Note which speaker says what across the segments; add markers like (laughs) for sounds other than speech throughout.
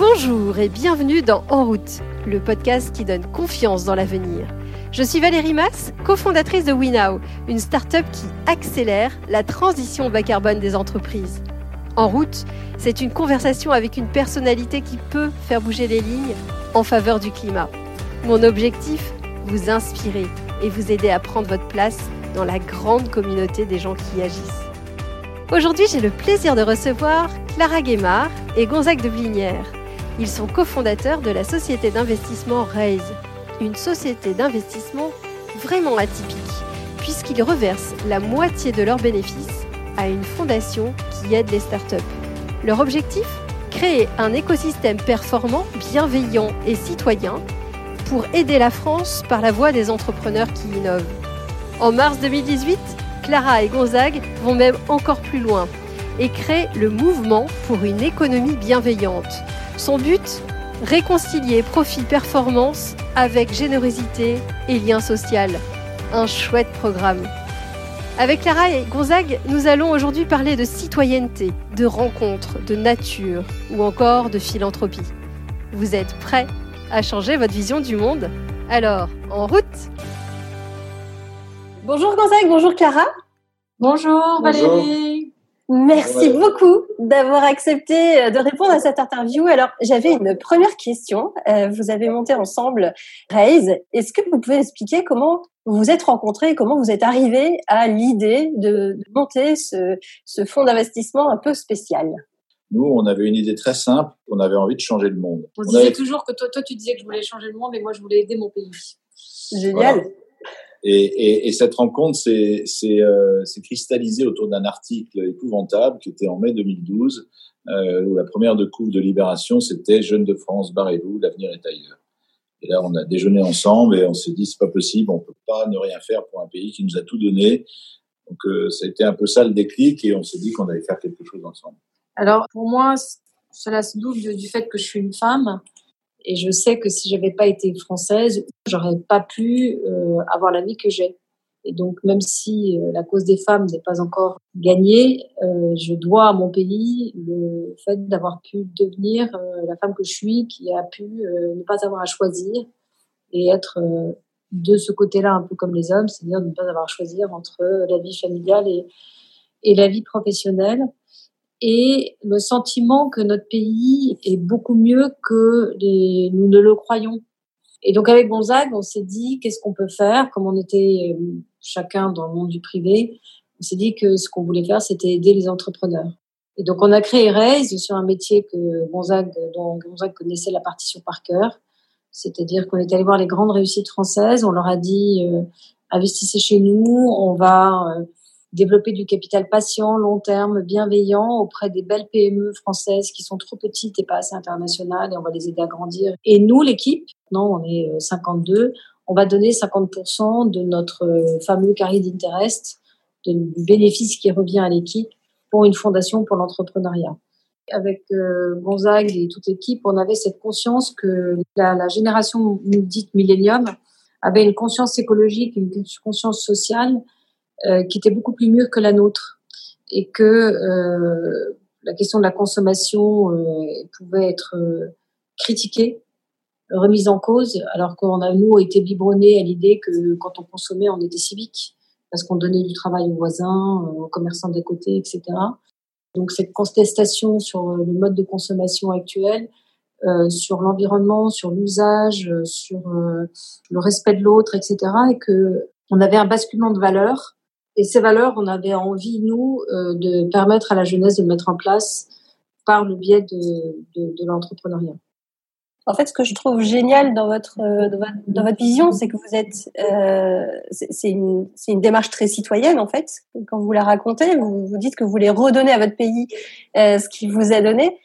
Speaker 1: Bonjour et bienvenue dans En route, le podcast qui donne confiance dans l'avenir. Je suis Valérie Mass, cofondatrice de WeNow, une start-up qui accélère la transition bas carbone des entreprises. En route, c'est une conversation avec une personnalité qui peut faire bouger les lignes en faveur du climat. Mon objectif Vous inspirer et vous aider à prendre votre place dans la grande communauté des gens qui agissent. Aujourd'hui, j'ai le plaisir de recevoir Clara Guémard et Gonzague de Blinière. Ils sont cofondateurs de la société d'investissement Raise, une société d'investissement vraiment atypique, puisqu'ils reversent la moitié de leurs bénéfices à une fondation qui aide les startups. Leur objectif? Créer un écosystème performant, bienveillant et citoyen pour aider la France par la voie des entrepreneurs qui innovent. En mars 2018, Clara et Gonzague vont même encore plus loin et créent le mouvement pour une économie bienveillante son but Réconcilier profit-performance avec générosité et lien social. Un chouette programme. Avec Clara et Gonzague, nous allons aujourd'hui parler de citoyenneté, de rencontres, de nature ou encore de philanthropie. Vous êtes prêts à changer votre vision du monde? Alors, en route Bonjour Gonzague, bonjour Clara.
Speaker 2: Bonjour Valérie.
Speaker 1: Merci beaucoup d'avoir accepté euh, de répondre à cette interview. Alors, j'avais une première question. Euh, vous avez monté ensemble Raise. Est-ce que vous pouvez expliquer comment vous vous êtes rencontrés et comment vous êtes arrivés à l'idée de, monter ce, fonds d'investissement un peu spécial?
Speaker 3: Nous, on avait une idée très simple, on avait envie de changer le monde.
Speaker 2: On, disait toujours que toi, toi, tu disais que je voulais changer le monde, et moi, je voulais aider mon pays.
Speaker 1: Génial.
Speaker 3: Et, et, et, cette rencontre s'est euh, cristallisée autour d'un article épouvantable qui était en mai 2012, euh, où la première de couve de Libération, c'était Jeunes de France, barrez-vous, l'avenir est ailleurs. Et là, on a déjeuné ensemble et on s'est dit, c'est pas possible, on peut pas ne rien faire pour un pays qui nous a tout donné. Donc, euh, ça a été un peu ça le déclic et on s'est dit qu'on allait faire quelque chose ensemble.
Speaker 2: Alors, pour moi, cela se double du fait que je suis une femme et je sais que si j'avais pas été française, j'aurais pas pu euh, avoir la vie que j'ai. Et donc, même si euh, la cause des femmes n'est pas encore gagnée, euh, je dois à mon pays le fait d'avoir pu devenir euh, la femme que je suis, qui a pu euh, ne pas avoir à choisir et être de ce côté-là un peu comme les hommes, c'est-à-dire ne pas avoir à choisir entre la vie familiale et, et la vie professionnelle et le sentiment que notre pays est beaucoup mieux que les, nous ne le croyons. Et donc avec Gonzague, on s'est dit qu'est-ce qu'on peut faire, comme on était euh, chacun dans le monde du privé, on s'est dit que ce qu'on voulait faire, c'était aider les entrepreneurs. Et donc on a créé Raise sur un métier que Gonzague, dont Gonzague connaissait la partition par cœur. C'est-à-dire qu'on est allé voir les grandes réussites françaises, on leur a dit euh, investissez chez nous, on va euh, développer du capital patient, long terme, bienveillant auprès des belles PME françaises qui sont trop petites et pas assez internationales et on va les aider à grandir. Et nous, l'équipe, non, on est 52, euh, on va donner 50% de notre euh, fameux carré d'interest, du bénéfice qui revient à l'équipe pour une fondation pour l'entrepreneuriat. Avec euh, Gonzague et toute l'équipe, on avait cette conscience que la, génération dite millénium avait une conscience écologique, une conscience sociale euh, qui était beaucoup plus mûre que la nôtre et que euh, la question de la consommation euh, pouvait être critiquée, remise en cause, alors qu'on a nous été biberonnés à l'idée que quand on consommait, on était civique parce qu'on donnait du travail aux voisins, aux commerçants d'à côté, etc. Donc cette contestation sur le mode de consommation actuel, euh, sur l'environnement, sur l'usage, sur euh, le respect de l'autre, etc. Et que on avait un basculement de valeurs et ces valeurs, on avait envie, nous, euh, de permettre à la jeunesse de mettre en place par le biais de, de, de l'entrepreneuriat.
Speaker 1: En fait, ce que je trouve génial dans votre euh, dans votre, vision, c'est que vous êtes euh, c'est une une démarche très citoyenne en fait. Quand vous la racontez, vous vous dites que vous voulez redonner à votre pays euh, ce qu'il vous a donné.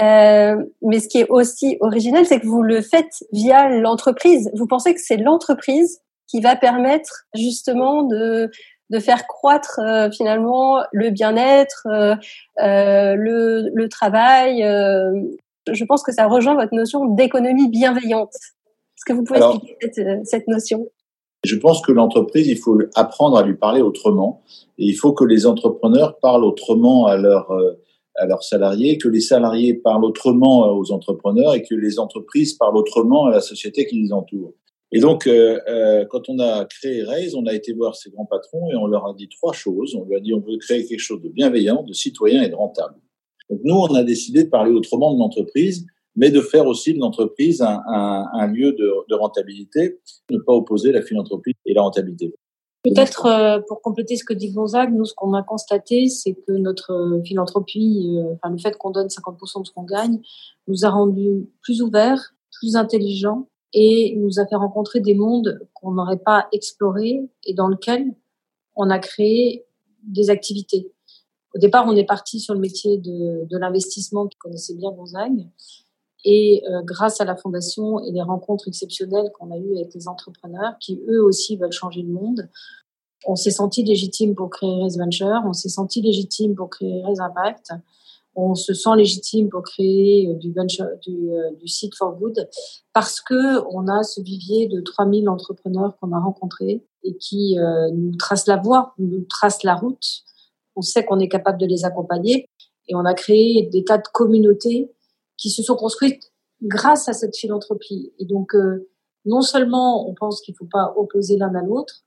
Speaker 1: Euh, mais ce qui est aussi original, c'est que vous le faites via l'entreprise. Vous pensez que c'est l'entreprise qui va permettre justement de de faire croître euh, finalement le bien-être, euh, euh, le, le, travail. je pense que ça rejoint votre notion d'économie bienveillante. Est-ce que vous pouvez expliquer cette, cette notion?
Speaker 3: je pense que l'entreprise, il faut apprendre à lui parler autrement. Et il faut que les entrepreneurs parlent autrement à leurs à leurs salariés, que les salariés parlent autrement aux entrepreneurs et que les entreprises parlent autrement à la société qui les entoure. Et donc, euh, euh, quand on a créé Raise, on a été voir ces grands patrons et on leur a dit trois choses. On leur a dit on veut créer quelque chose de bienveillant, de citoyen et de rentable. Donc nous, on a décidé de parler autrement de l'entreprise, mais de faire aussi de l'entreprise un, un, un, lieu de, de, rentabilité, ne pas opposer la philanthropie et la rentabilité.
Speaker 2: Peut-être euh, pour compléter ce que dit Gonzague, nous, ce qu'on a constaté, c'est que notre philanthropie, euh, enfin, le fait qu'on donne 50% de ce qu'on gagne, nous a rendus plus ouverts, plus intelligents et nous a fait rencontrer des mondes qu'on n'aurait pas explorés et dans lesquels on a créé des activités. Au départ, on est parti sur le métier de, l'investissement qui connaissait bien Gonzague. Et euh, grâce à la fondation et les rencontres exceptionnelles qu'on a eues avec les entrepreneurs qui eux aussi veulent changer le monde, on s'est senti légitime pour créer Raise Venture, on s'est senti légitime pour créer Raise Impact, on se sent légitime pour créer euh, du, venture, du, euh, du site for good parce que on a ce vivier de 3000 entrepreneurs qu'on a rencontrés et qui euh, nous tracent la voie, nous tracent la route. On sait qu'on est capable de les accompagner et on a créé des tas de communautés qui se sont construites grâce à cette philanthropie. Et donc, euh, non seulement on pense qu'il ne faut pas opposer l'un à l'autre,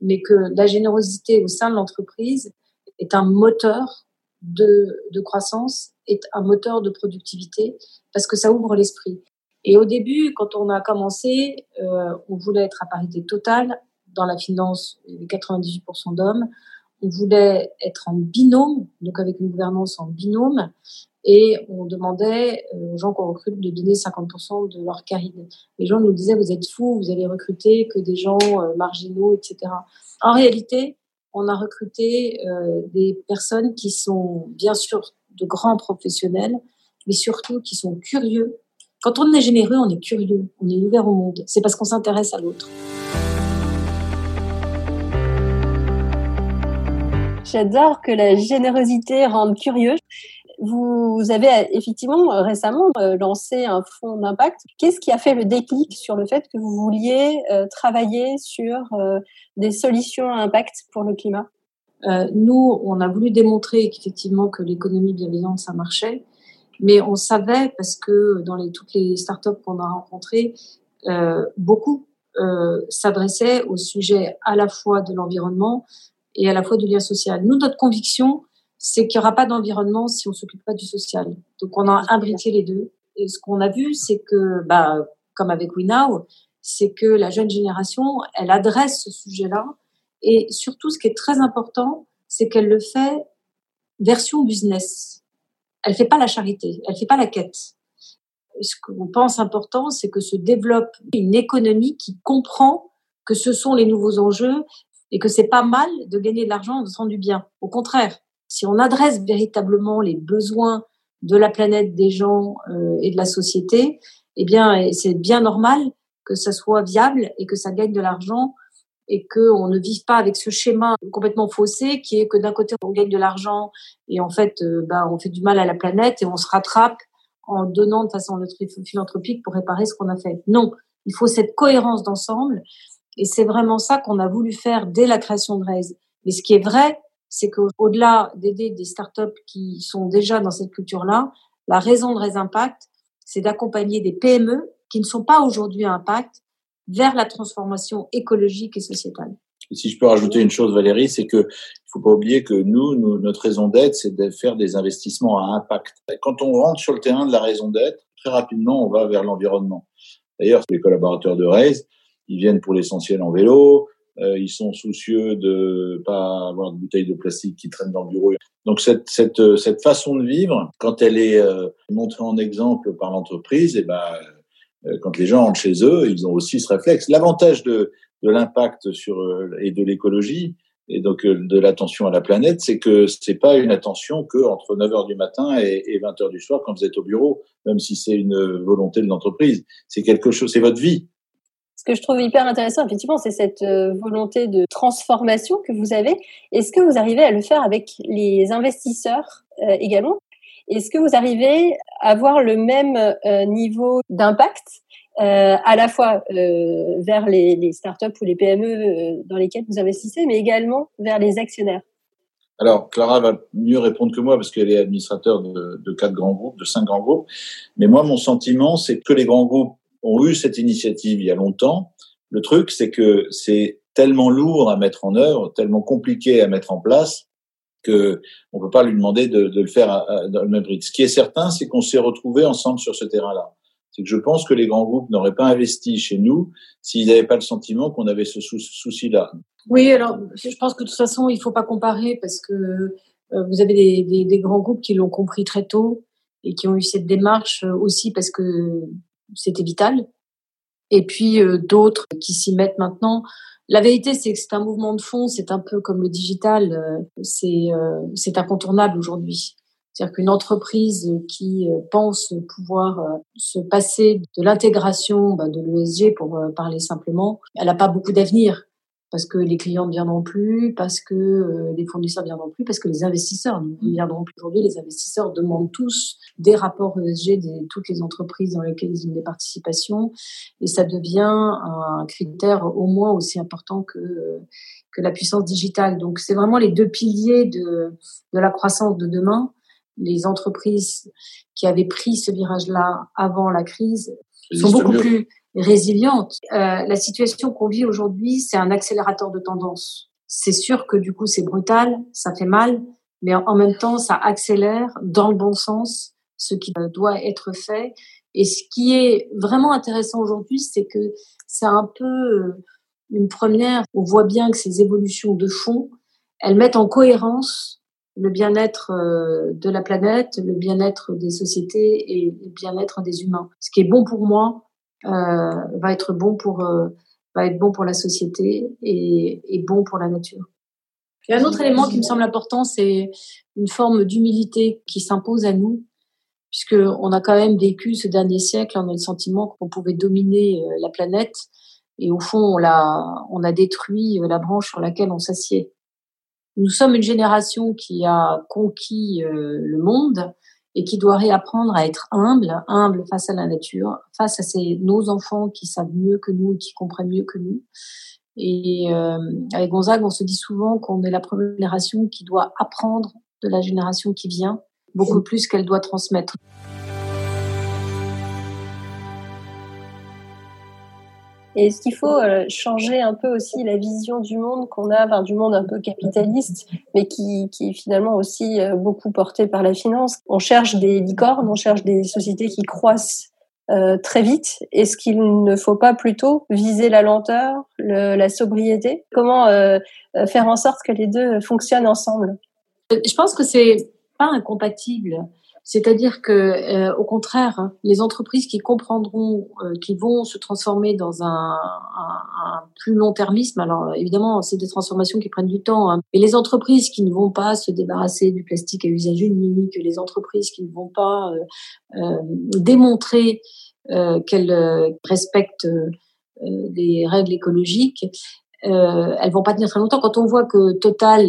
Speaker 2: mais que la générosité au sein de l'entreprise est un moteur de, croissance, est un moteur de productivité, parce que ça ouvre l'esprit. Et au début, quand on a commencé, euh, on voulait être à parité totale. Dans la finance, il y avait 98% d'hommes. On voulait être en binôme, donc avec une gouvernance en binôme et on demandait euh, aux gens qu'on recrute de donner 50% de leur carrière. Les gens nous disaient vous êtes fous, vous allez recruter que des gens euh, marginaux, etc. En réalité, on a recruté euh, des personnes qui sont bien sûr de grands professionnels, mais surtout qui sont curieux. Quand on est généreux, on est curieux, on est ouvert au monde. C'est parce qu'on s'intéresse à l'autre.
Speaker 1: J'adore que la générosité rende curieux. Vous avez effectivement euh, récemment euh, lancé un fonds d'impact. Qu'est-ce qui a fait le déclic sur le fait que vous vouliez euh, travailler sur des solutions à impact pour le climat?
Speaker 2: Nous, on a voulu démontrer qu'effectivement que l'économie bienveillante, ça marchait. Mais on savait, parce que dans toutes les startups qu'on a rencontrées, beaucoup s'adressaient au sujet à la fois de l'environnement et à la fois du lien social. Nous, notre conviction, c'est qu'il n'y aura pas d'environnement si on s'occupe pas du social. Donc on a imbriqué les deux. Et ce qu'on a vu, c'est que, bah, comme avec WeNow, c'est que la jeune génération, elle adresse ce sujet-là. Et surtout, ce qui est très important, c'est qu'elle le fait version business. Elle fait pas la charité, elle fait pas la quête. Ce qu'on pense important, c'est que se développe une économie qui comprend que ce sont les nouveaux enjeux et que c'est pas mal de gagner de l'argent en faisant du bien. Au contraire, si on adresse véritablement les besoins de la planète, des gens euh, et de la société, eh bien, c'est bien normal que ça soit viable et que ça gagne de l'argent et qu'on ne vive pas avec ce schéma complètement faussé qui est que d'un côté on gagne de l'argent et en fait euh, bah, on fait du mal à la planète et on se rattrape en donnant de façon philanthropique pour réparer ce qu'on a fait. Non, il faut cette cohérence d'ensemble et c'est vraiment ça qu'on a voulu faire dès la création de Raise. Mais ce qui est vrai, c'est qu'au-delà d'aider des startups qui sont déjà dans cette culture-là, la raison de Raise Impact, c'est d'accompagner des PME qui ne sont pas aujourd'hui à impact vers la transformation écologique et sociétale.
Speaker 3: Si je peux rajouter une chose, Valérie, c'est que il faut pas oublier que nous, nous notre raison d'être, c'est de faire des investissements à impact. Quand on rentre sur le terrain de la raison d'être, très rapidement, on va vers l'environnement. D'ailleurs, les collaborateurs de Raise, ils viennent pour l'essentiel en vélo, ils sont soucieux de pas avoir de bouteilles de plastique qui traînent dans le bureau. Donc cette, cette, euh, cette façon de vivre, quand elle est euh, montrée en exemple par l'entreprise, et eh ben quand les gens rentrent chez eux, ils ont aussi ce réflexe. L'avantage de, de l'impact sur et de l'écologie et donc de l'attention à la planète, c'est que c'est pas une attention que entre 9 heures du matin et, et 20 heures du soir quand vous êtes au bureau, même si c'est une volonté de l'entreprise. C'est quelque chose, c'est votre vie
Speaker 1: ce que je trouve hyper intéressant, effectivement, c'est cette euh, volonté de transformation que vous avez. Est-ce que vous arrivez à le faire avec les investisseurs euh, également? Est-ce que vous arrivez à avoir le même euh, niveau d'impact à la fois vers les, startups ou les PME dans lesquelles vous investissez, mais également vers les actionnaires?
Speaker 3: Alors, Clara va mieux répondre que moi parce qu'elle est administrateur de quatre grands groupes, de cinq grands groupes. Mais moi, mon sentiment, c'est que les grands groupes ont eu cette initiative il y a longtemps. Le truc, c'est que c'est tellement lourd à mettre en œuvre, tellement compliqué à mettre en place que on peut pas lui demander de, le faire dans le même rythme. Ce qui est certain, c'est qu'on s'est retrouvés ensemble sur ce terrain-là. C'est que je pense que les grands groupes n'auraient pas investi chez nous s'ils n'avaient pas le sentiment qu'on avait ce souci-là.
Speaker 2: Oui, alors je pense que de toute façon, il faut pas comparer parce que euh, vous avez des, grands groupes qui l'ont compris très tôt et qui ont eu cette démarche euh, aussi parce que c'était vital. Et puis euh, d'autres qui s'y mettent maintenant. La vérité, c'est que c'est un mouvement de fond, c'est un peu comme le digital, c'est c'est incontournable aujourd'hui. C'est-à-dire qu'une entreprise qui pense pouvoir se passer de l'intégration bah, de l'ESG, pour parler simplement, elle n'a pas beaucoup d'avenir parce que les clients ne viendront plus, parce que euh, les fournisseurs ne viendront plus, parce que les investisseurs ne viendront plus. Aujourd'hui, les investisseurs demandent tous des rapports ESG de toutes les entreprises dans lesquelles ils ont des participations, et ça devient un critère au moins aussi important que que la puissance digitale. Donc, c'est vraiment les deux piliers de de la croissance de demain. Les entreprises qui avaient pris ce virage-là avant la crise sont beaucoup plus résiliente. Euh, la situation qu'on vit aujourd'hui, c'est un accélérateur de tendance. C'est sûr que du coup, c'est brutal, ça fait mal, mais en même temps, ça accélère dans le bon sens ce qui doit être fait. Et ce qui est vraiment intéressant aujourd'hui, c'est que c'est un peu euh, une première. On voit bien que ces évolutions de fond, elles mettent en cohérence le bien-être euh, de la planète, le bien-être des sociétés et le bien-être des humains. Ce qui est bon pour moi, euh, va être bon pour euh, va être bon pour la société et, et bon pour la nature. Et un autre élément qui me semble important, c'est une forme d'humilité qui s'impose à nous, puisque on a quand même vécu ce dernier siècle, on a le sentiment qu'on pouvait dominer euh, la planète, et au fond, on l'a, on a détruit la branche sur laquelle on s'assied. Nous sommes une génération qui a conquis le monde, et qui doit réapprendre à être humble, humble face à la nature, face à ces, nos enfants qui savent mieux que nous et qui comprennent mieux que nous. Et euh, avec Gonzague, on se dit souvent qu'on est la première génération qui doit apprendre de la génération qui vient beaucoup plus qu'elle doit transmettre.
Speaker 1: Et est-ce qu'il faut euh, changer un peu aussi la vision du monde qu'on a, enfin, du monde un peu capitaliste, mais qui, est finalement aussi euh, beaucoup porté par la finance? On cherche des licornes, on cherche des sociétés qui croissent euh, très vite. Est-ce qu'il ne faut pas plutôt viser la lenteur, le, la sobriété? Comment faire en sorte que les deux fonctionnent ensemble?
Speaker 2: Je pense que c'est pas incompatible. C'est-à-dire que, euh, au contraire, les entreprises qui comprendront, euh, qui vont se transformer dans un, un, un plus long termisme. Alors évidemment, c'est des transformations qui prennent du temps. Hein, et les entreprises qui ne vont pas se débarrasser du plastique à usage unique, les entreprises qui ne vont pas euh, euh démontrer qu'elles respectent les règles écologiques, elles vont pas tenir très longtemps. Quand on voit que Total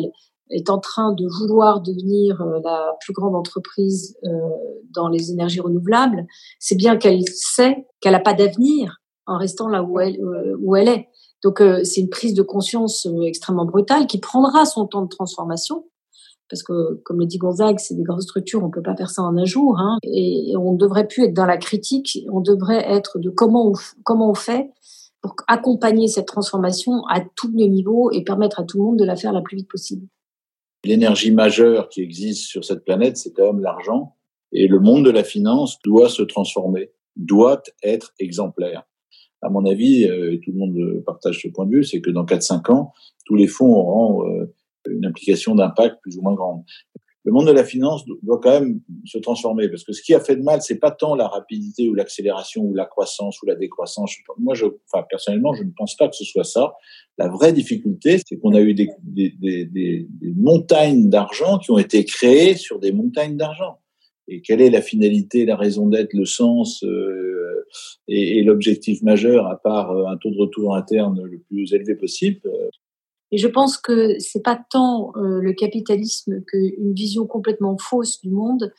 Speaker 2: est en train de vouloir devenir euh, la plus grande entreprise euh, dans les énergies renouvelables, c'est bien qu'elle sait qu'elle n'a pas d'avenir en restant là où elle, euh, où elle est. Donc c'est une prise de conscience extrêmement brutale qui prendra son temps de transformation. Parce que, comme le dit Gonzague, c'est des grosses structures, on peut pas faire ça en un jour. Hein, et, on devrait plus être dans la critique, on devrait être de comment on, comment on fait pour accompagner cette transformation à tous les niveaux et permettre à tout le monde de la faire la plus vite possible.
Speaker 3: L'énergie majeure qui existe sur cette planète, c'est quand même l'argent. Et le monde de la finance doit se transformer, doit être exemplaire. À mon avis, euh, et tout le monde partage ce point de vue, c'est que dans 4-5 ans, tous les fonds auront euh, une implication d'impact plus ou moins grande le monde de la finance doit quand même se transformer parce que ce qui a fait de mal, c'est pas tant la rapidité ou l'accélération ou la croissance ou la décroissance. Moi, personnellement, je ne pense pas que ce soit ça. La vraie difficulté, c'est qu'on a eu des, montagnes d'argent qui ont été créées sur des montagnes d'argent. Et quelle est la finalité, la raison d'être, le sens euh, et, l'objectif majeur, à part euh, un taux de retour interne le plus élevé possible
Speaker 2: et je pense que c'est pas tant euh, le capitalisme qu'une vision complètement fausse du monde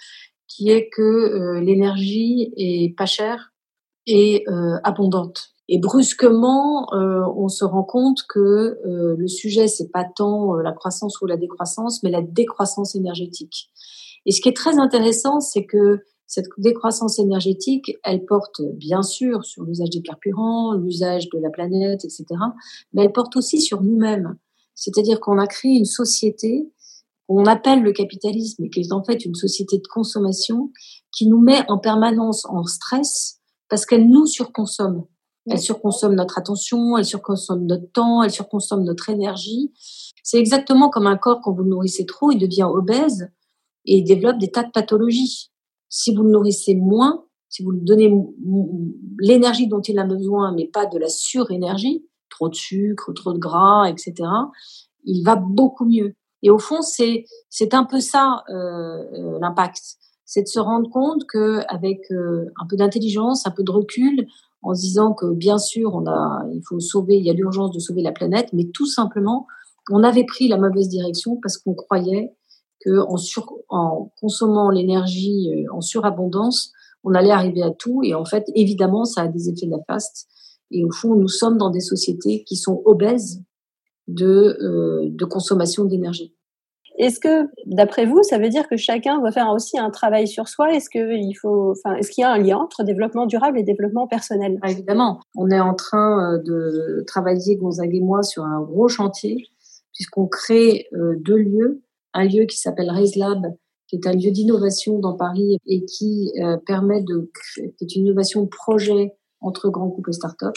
Speaker 2: qui est que euh, l'énergie est pas chère et euh, abondante. Et brusquement, on se rend compte que le sujet, c'est pas tant la croissance ou la décroissance, mais la décroissance énergétique. Et ce qui est très intéressant, c'est que cette décroissance énergétique, elle porte bien sûr sur l'usage des carburants, l'usage de la planète, etc. Mais elle porte aussi sur nous-mêmes. C'est-à-dire qu'on a créé une société qu'on appelle le capitalisme, et qui est en fait une société de consommation qui nous met en permanence en stress parce qu'elle nous surconsomme. Elle surconsomme notre attention, elle surconsomme notre temps, elle surconsomme notre énergie. C'est exactement comme un corps, quand vous le nourrissez trop, il devient obèse et il développe des tas de pathologies. Si vous le nourrissez moins, si vous lui donnez l'énergie dont il a besoin, mais pas de la surénergie, trop de sucre, trop de gras, etc., il va beaucoup mieux. Et au fond, c'est c'est un peu ça euh, euh l'impact, c'est de se rendre compte que avec euh, un peu d'intelligence, un peu de recul, en se disant que bien sûr, on a, il faut sauver, il y a l'urgence de sauver la planète, mais tout simplement, on avait pris la mauvaise direction parce qu'on croyait que en, sur, en consommant l'énergie euh, en surabondance, on allait arriver à tout. Et en fait, évidemment, ça a des effets néfastes. Et au fond, nous sommes dans des sociétés qui sont obèses de, euh, de consommation d'énergie.
Speaker 1: Est-ce que, d'après vous, ça veut dire que chacun doit faire aussi un travail sur soi? Est-ce qu'il faut, enfin, est-ce qu'il y a un lien entre développement durable et développement personnel?
Speaker 2: Ah, Évidemment, on est en train euh, de travailler Gonzague et moi sur un gros chantier puisqu'on crée euh, deux lieux, un lieu qui s'appelle Raise Lab, qui est un lieu d'innovation dans Paris et qui euh, permet de, qui est une innovation projet entre grands groupes et start-up,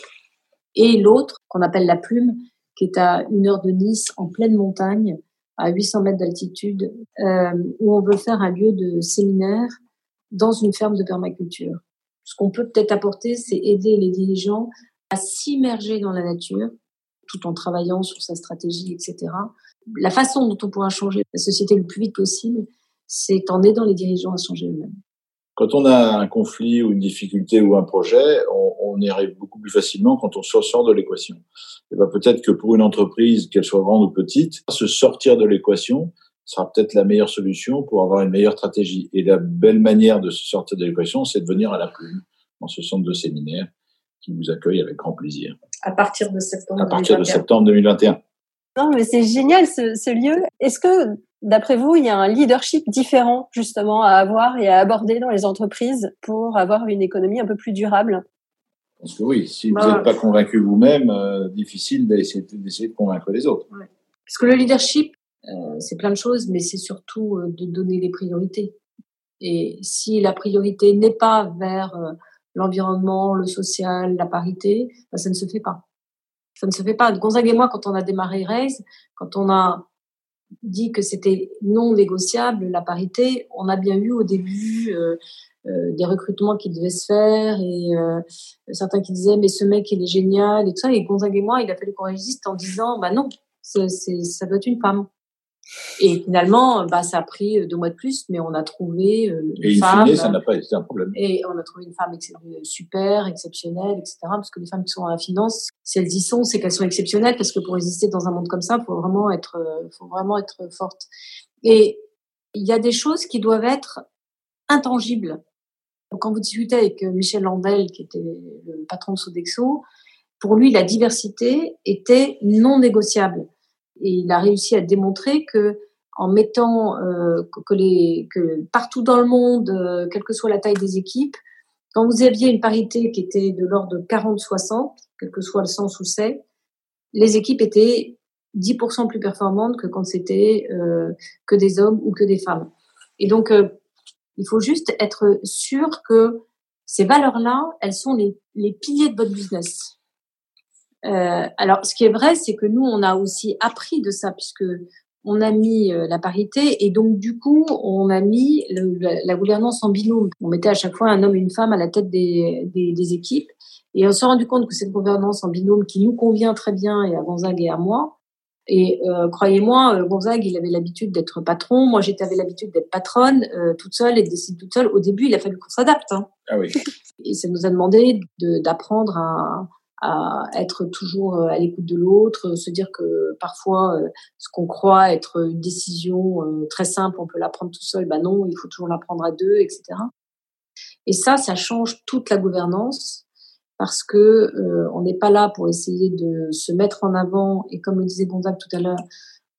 Speaker 2: et l'autre qu'on appelle la Plume, qui est à une heure de Nice, en pleine montagne, à 800 mètres d'altitude, euh, où on veut faire un lieu de séminaire dans une ferme de permaculture. Ce qu'on peut peut-être apporter, c'est aider les dirigeants à s'immerger dans la nature, tout en travaillant sur sa stratégie, etc. La façon dont on pourra changer la société le plus vite possible, c'est en aidant les dirigeants à changer eux-mêmes.
Speaker 3: Quand on a un conflit ou une difficulté ou un projet, on, on y arrive beaucoup plus facilement quand on sort de l'équation. Et ben peut-être que pour une entreprise, qu'elle soit grande ou petite, se sortir de l'équation sera peut-être la meilleure solution pour avoir une meilleure stratégie. Et la belle manière de se sortir de l'équation, c'est de venir à la plume, dans ce centre de séminaire qui vous accueille avec grand plaisir.
Speaker 2: À partir de septembre.
Speaker 3: À partir 2021. de septembre 2021.
Speaker 1: Non, mais c'est génial ce, ce lieu. Est-ce que D'après vous, il y a un leadership différent justement à avoir et à aborder dans les entreprises pour avoir une économie un peu plus durable?
Speaker 3: Parce que oui, si vous n'êtes bah, pas convaincu vous-même, euh, difficile d'essayer de convaincre les autres.
Speaker 2: Parce que le leadership, euh, c'est plein de choses, mais c'est surtout euh, de donner les priorités. Et si la priorité n'est pas vers l'environnement, le social, la parité, bah, ça ne se fait pas. Ça ne se fait pas. Gonzague et moi, quand on a démarré Raise, quand on a dit que c'était non négociable la parité. On a bien eu au début euh, euh, des recrutements qui devaient se faire et euh, certains qui disaient mais ce mec il est génial et tout ça. Et Gonzague et moi, il a fallu qu'on résiste en disant bah non, ça doit être une femme. Et finalement, bah, ça a pris deux mois de plus, mais on a trouvé une
Speaker 3: et
Speaker 2: femme.
Speaker 3: Fine, ça n'a pas été un problème.
Speaker 2: Et on a trouvé une femme super, exceptionnelle, etc. Parce que les femmes qui sont dans la finance, si elles y sont, c'est qu'elles sont exceptionnelles. Parce que pour exister dans un monde comme ça, faut vraiment être, faut vraiment être forte. Et il y a des choses qui doivent être intangibles. Donc, quand vous discutez avec Michel Landel, qui était le patron de Sodexo, pour lui, la diversité était non négociable et il a réussi à démontrer que en mettant euh, que, les, que partout dans le monde, euh, quelle que soit la taille des équipes, quand vous aviez une parité qui était de l'ordre de 40-60, quel que soit le sens où c'est, les équipes étaient 10% plus performantes que quand c'était euh, que des hommes ou que des femmes. Et donc, euh, il faut juste être sûr que ces valeurs-là, elles sont les, les piliers de votre business. Euh, alors, ce qui est vrai, c'est que nous, on a aussi appris de ça, puisque on a mis euh, la parité et donc du coup, on a mis le, la, gouvernance en binôme. On mettait à chaque fois un homme et une femme à la tête des, des, des équipes. Et on s'est rendu compte que cette gouvernance en binôme, qui nous convient très bien, et à Gonzague et à moi, et euh, croyez-moi, euh, Gonzague, il avait l'habitude d'être patron. Moi, j'avais l'habitude d'être patronne, euh, toute seule et de décider toute seule. Au début, il a fallu qu'on s'adapte. Hein.
Speaker 3: Ah oui. (laughs)
Speaker 2: Et ça nous a demandé d'apprendre à, à être toujours euh, à l'écoute de l'autre, se dire que parfois euh, ce qu'on croit être une décision euh, très simple, on peut la prendre tout seul, bah non, il faut toujours la prendre à deux, etc. Et ça, ça change toute la gouvernance parce que euh, on n'est pas là pour essayer de se mettre en avant et comme le disait Gonzague tout à l'heure,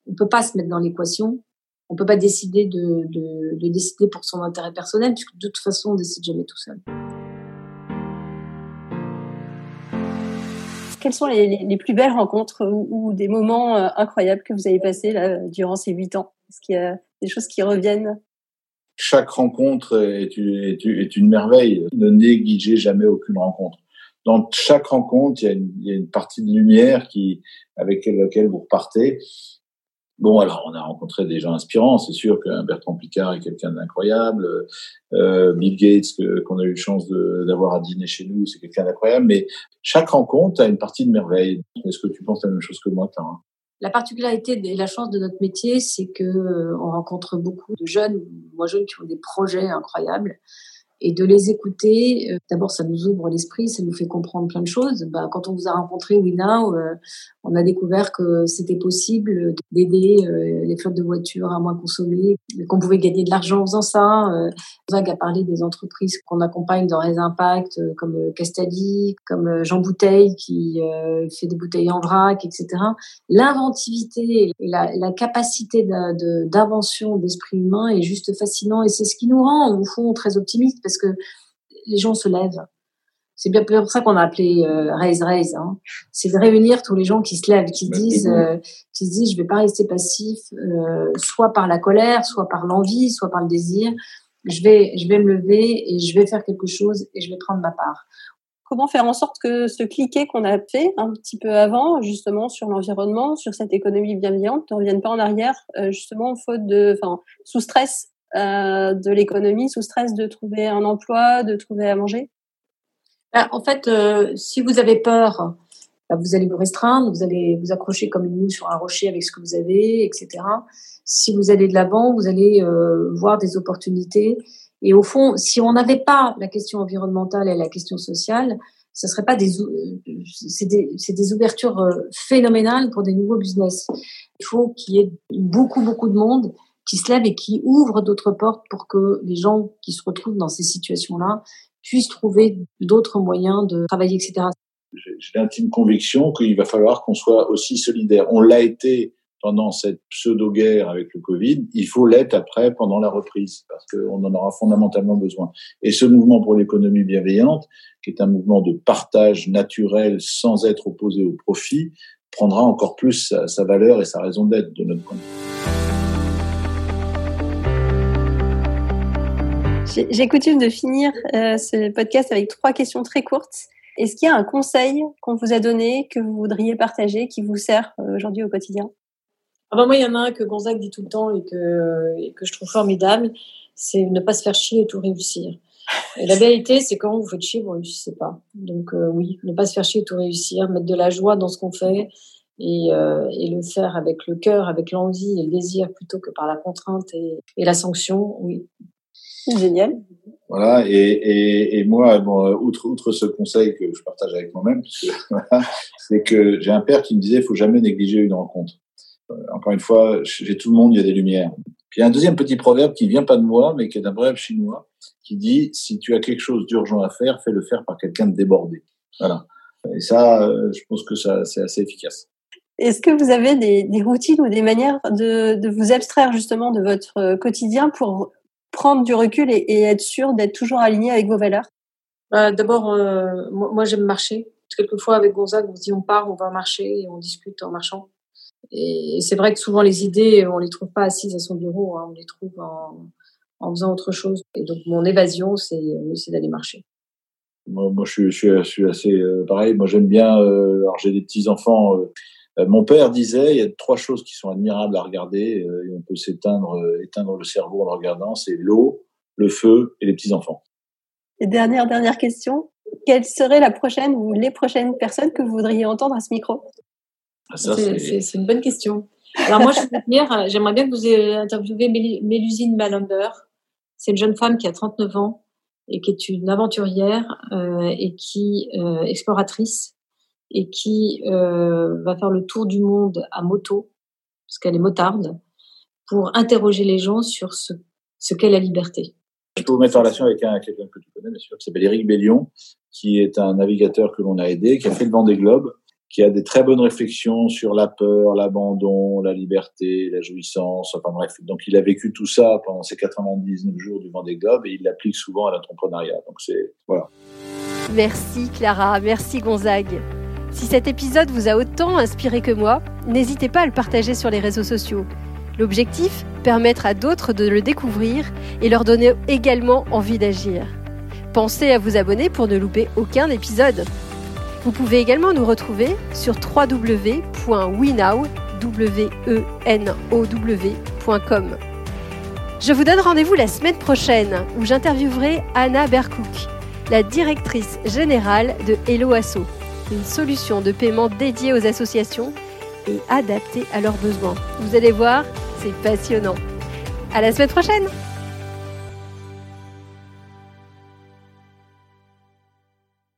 Speaker 2: on peut pas se mettre dans l'équation. On peut pas décider de, de, de, décider pour son intérêt personnel, puisque de toute façon, on décide jamais tout seul.
Speaker 1: Quelles sont les, plus belles rencontres ou, des moments euh, incroyables que vous avez passés là, durant ces huit ans? Est-ce qu'il y a des choses qui reviennent?
Speaker 3: Chaque rencontre est, une merveille. Ne négligez jamais aucune rencontre dans chaque rencontre, il y, a une, il y a une, partie de lumière qui, avec laquelle vous repartez. Bon, alors on a rencontré des gens inspirants. C'est sûr qu'un Bertrand Picard est quelqu'un d'incroyable. Euh, Bill Gates, qu'on a eu chance d'avoir à dîner chez nous, c'est quelqu'un d'incroyable. Mais chaque rencontre a une partie de merveille. Est-ce que tu penses la même chose que moi, Clara
Speaker 2: la particularité et la chance de notre métier, c'est que euh, on rencontre beaucoup de jeunes, moi jeunes, qui ont des projets incroyables et de les écouter. Euh, d'abord, ça nous ouvre l'esprit, ça nous fait comprendre plein de choses. Bah, quand on vous a rencontré WeNow, euh, on a découvert que c'était possible d'aider euh, les flottes de voitures à moins consommer, qu'on pouvait gagner de l'argent en faisant ça. Euh, Zag a parlé des entreprises qu'on accompagne dans les impacts, comme Castali, comme Jean Bouteille qui fait des bouteilles en vrac, etc. L'inventivité et la, la capacité d'invention d'esprit humain est juste fascinant et c'est ce qui nous rend, au fond, très optimistes parce que les gens se lèvent. C'est bien pour ça qu'on a appelé euh, Raise Raise. Hein. C'est de réunir tous les gens qui se lèvent, qui se disent, euh, qui se disent, je vais pas rester passif, euh, soit par la colère, soit par l'envie, soit par le désir. Je vais, je vais me lever et je vais faire quelque chose et je vais prendre ma part.
Speaker 1: Comment faire en sorte que ce cliquet qu'on a fait un petit peu avant, justement sur l'environnement, sur cette économie bienveillante, ne revienne pas en arrière, euh, justement faute de, enfin, sous stress de l'économie, sous stress de trouver un emploi, de trouver à manger?
Speaker 2: Bah, En fait, euh, si vous avez peur, bah, vous allez vous restreindre, vous allez vous accrocher comme une mouche sur un rocher avec ce que vous avez, etc. Si vous allez de l'avant, vous allez euh, voir des opportunités. Et au fond, si on n'avait pas la question environnementale et la question sociale, ce serait pas des, c'est des, des, ouvertures phénoménales pour des nouveaux business. Il faut qu'il y ait beaucoup, beaucoup de monde qui se lève et qui ouvre d'autres portes pour que les gens qui se retrouvent dans ces situations-là puissent trouver d'autres moyens de travailler, etc.
Speaker 3: J'ai l'intime conviction qu'il va falloir qu'on soit aussi solidaire. On l'a été pendant cette pseudo-guerre avec le Covid, il faut l'être après pendant la reprise, parce qu'on en aura fondamentalement besoin. Et ce mouvement pour l'économie bienveillante, qui est un mouvement de partage naturel sans être opposé au profit, prendra encore plus sa, valeur et sa raison d'être de notre point
Speaker 1: J'ai coutume de finir euh, ce podcast avec trois questions très courtes. Est-ce qu'il y a un conseil qu'on vous a donné, que vous voudriez partager, qui vous sert euh, aujourd'hui au quotidien?
Speaker 2: Ah ben Moi, il y en a un que Gonzague dit tout le temps et que, que je trouve formidable, c'est ne pas se faire chier et tout réussir. La vérité, c'est quand vous faites chier, vous ne réussissez pas. Donc euh, oui, ne pas se faire chier et tout réussir, mettre de la joie dans ce qu'on fait et, le faire avec le cœur, avec l'envie et le désir plutôt que par la contrainte et la sanction, oui,
Speaker 1: Génial.
Speaker 3: Voilà, et, et, et moi, bon, outre, outre ce conseil que je partage avec moi-même, (laughs) c'est que j'ai un père qui me disait, il faut jamais négliger une rencontre. Euh, encore une fois, j'ai tout le monde, il y a des lumières. Puis il y a un deuxième petit proverbe qui vient pas de moi, mais qui est d'un proverbe chinois, qui dit, si tu as quelque chose d'urgent à faire, fais-le faire par quelqu'un de débordé. Voilà. Et ça, euh, je pense que ça, c'est assez efficace.
Speaker 1: Est-ce que vous avez des, des, routines ou des manières de, de vous abstraire justement de votre euh, quotidien pour prendre du recul et, être sûr d'être toujours aligné avec vos valeurs?
Speaker 2: Bah, D'abord, euh, moi, j'aime marcher. Quelquefois, avec Gonzague, on se dit on part, on va marcher et on discute en marchant. Et c'est vrai que souvent, les idées, on les trouve pas assises à son bureau, hein, on les trouve en, en, faisant autre chose. Et donc, mon évasion, c'est d'aller marcher.
Speaker 3: Moi, moi je, suis, je, suis, assez euh, pareil. Moi, j'aime bien. Euh, alors, j'ai des petits enfants. Euh, mon père disait, il y a trois choses qui sont admirables à regarder euh, et on peut s'éteindre, euh, éteindre le cerveau en le regardant, c'est l'eau, le feu et les petits enfants.
Speaker 1: Et dernière dernière question, quelle serait la prochaine ou les prochaines personnes que vous voudriez entendre à ce micro?
Speaker 2: Ah, C'est une bonne question. Alors moi, je (laughs) j'aimerais bien que vous interviewiez Mélusine Malumber. C'est une jeune femme qui a 39 ans et qui est une aventurière euh, et qui euh, exploratrice et qui euh, va faire le tour du monde à moto, parce qu'elle est motarde, pour interroger les gens sur ce, ce qu'est la liberté.
Speaker 3: Je peux vous mettre en relation avec un, quelqu'un que tu connais, bien sûr, qui s'appelle Éric Bellion, qui est un navigateur que l'on a aidé, qui a fait le Vendée Globe, qui a des très bonnes réflexions sur la peur, l'abandon, la liberté, la jouissance, enfin bref. Donc il a vécu tout ça pendant ces 99 jours du Vendée Globe et il l'applique souvent à l'entrepreneuriat. Donc c'est voilà.
Speaker 4: Merci Clara, merci Gonzague. Si cet épisode vous a autant inspiré que moi, n'hésitez pas à le partager sur les réseaux sociaux. L'objectif Permettre à d'autres de le découvrir et leur donner également envie d'agir. Pensez à vous abonner pour ne louper aucun épisode. Vous pouvez également nous retrouver sur www.wenow.com. Je vous donne rendez-vous la semaine prochaine où j'interviewerai Anna Berkouk, la directrice générale de Hello Asso, une solution de paiement dédiée aux associations et adaptée à leurs besoins. Vous allez voir, c'est passionnant. À la semaine prochaine!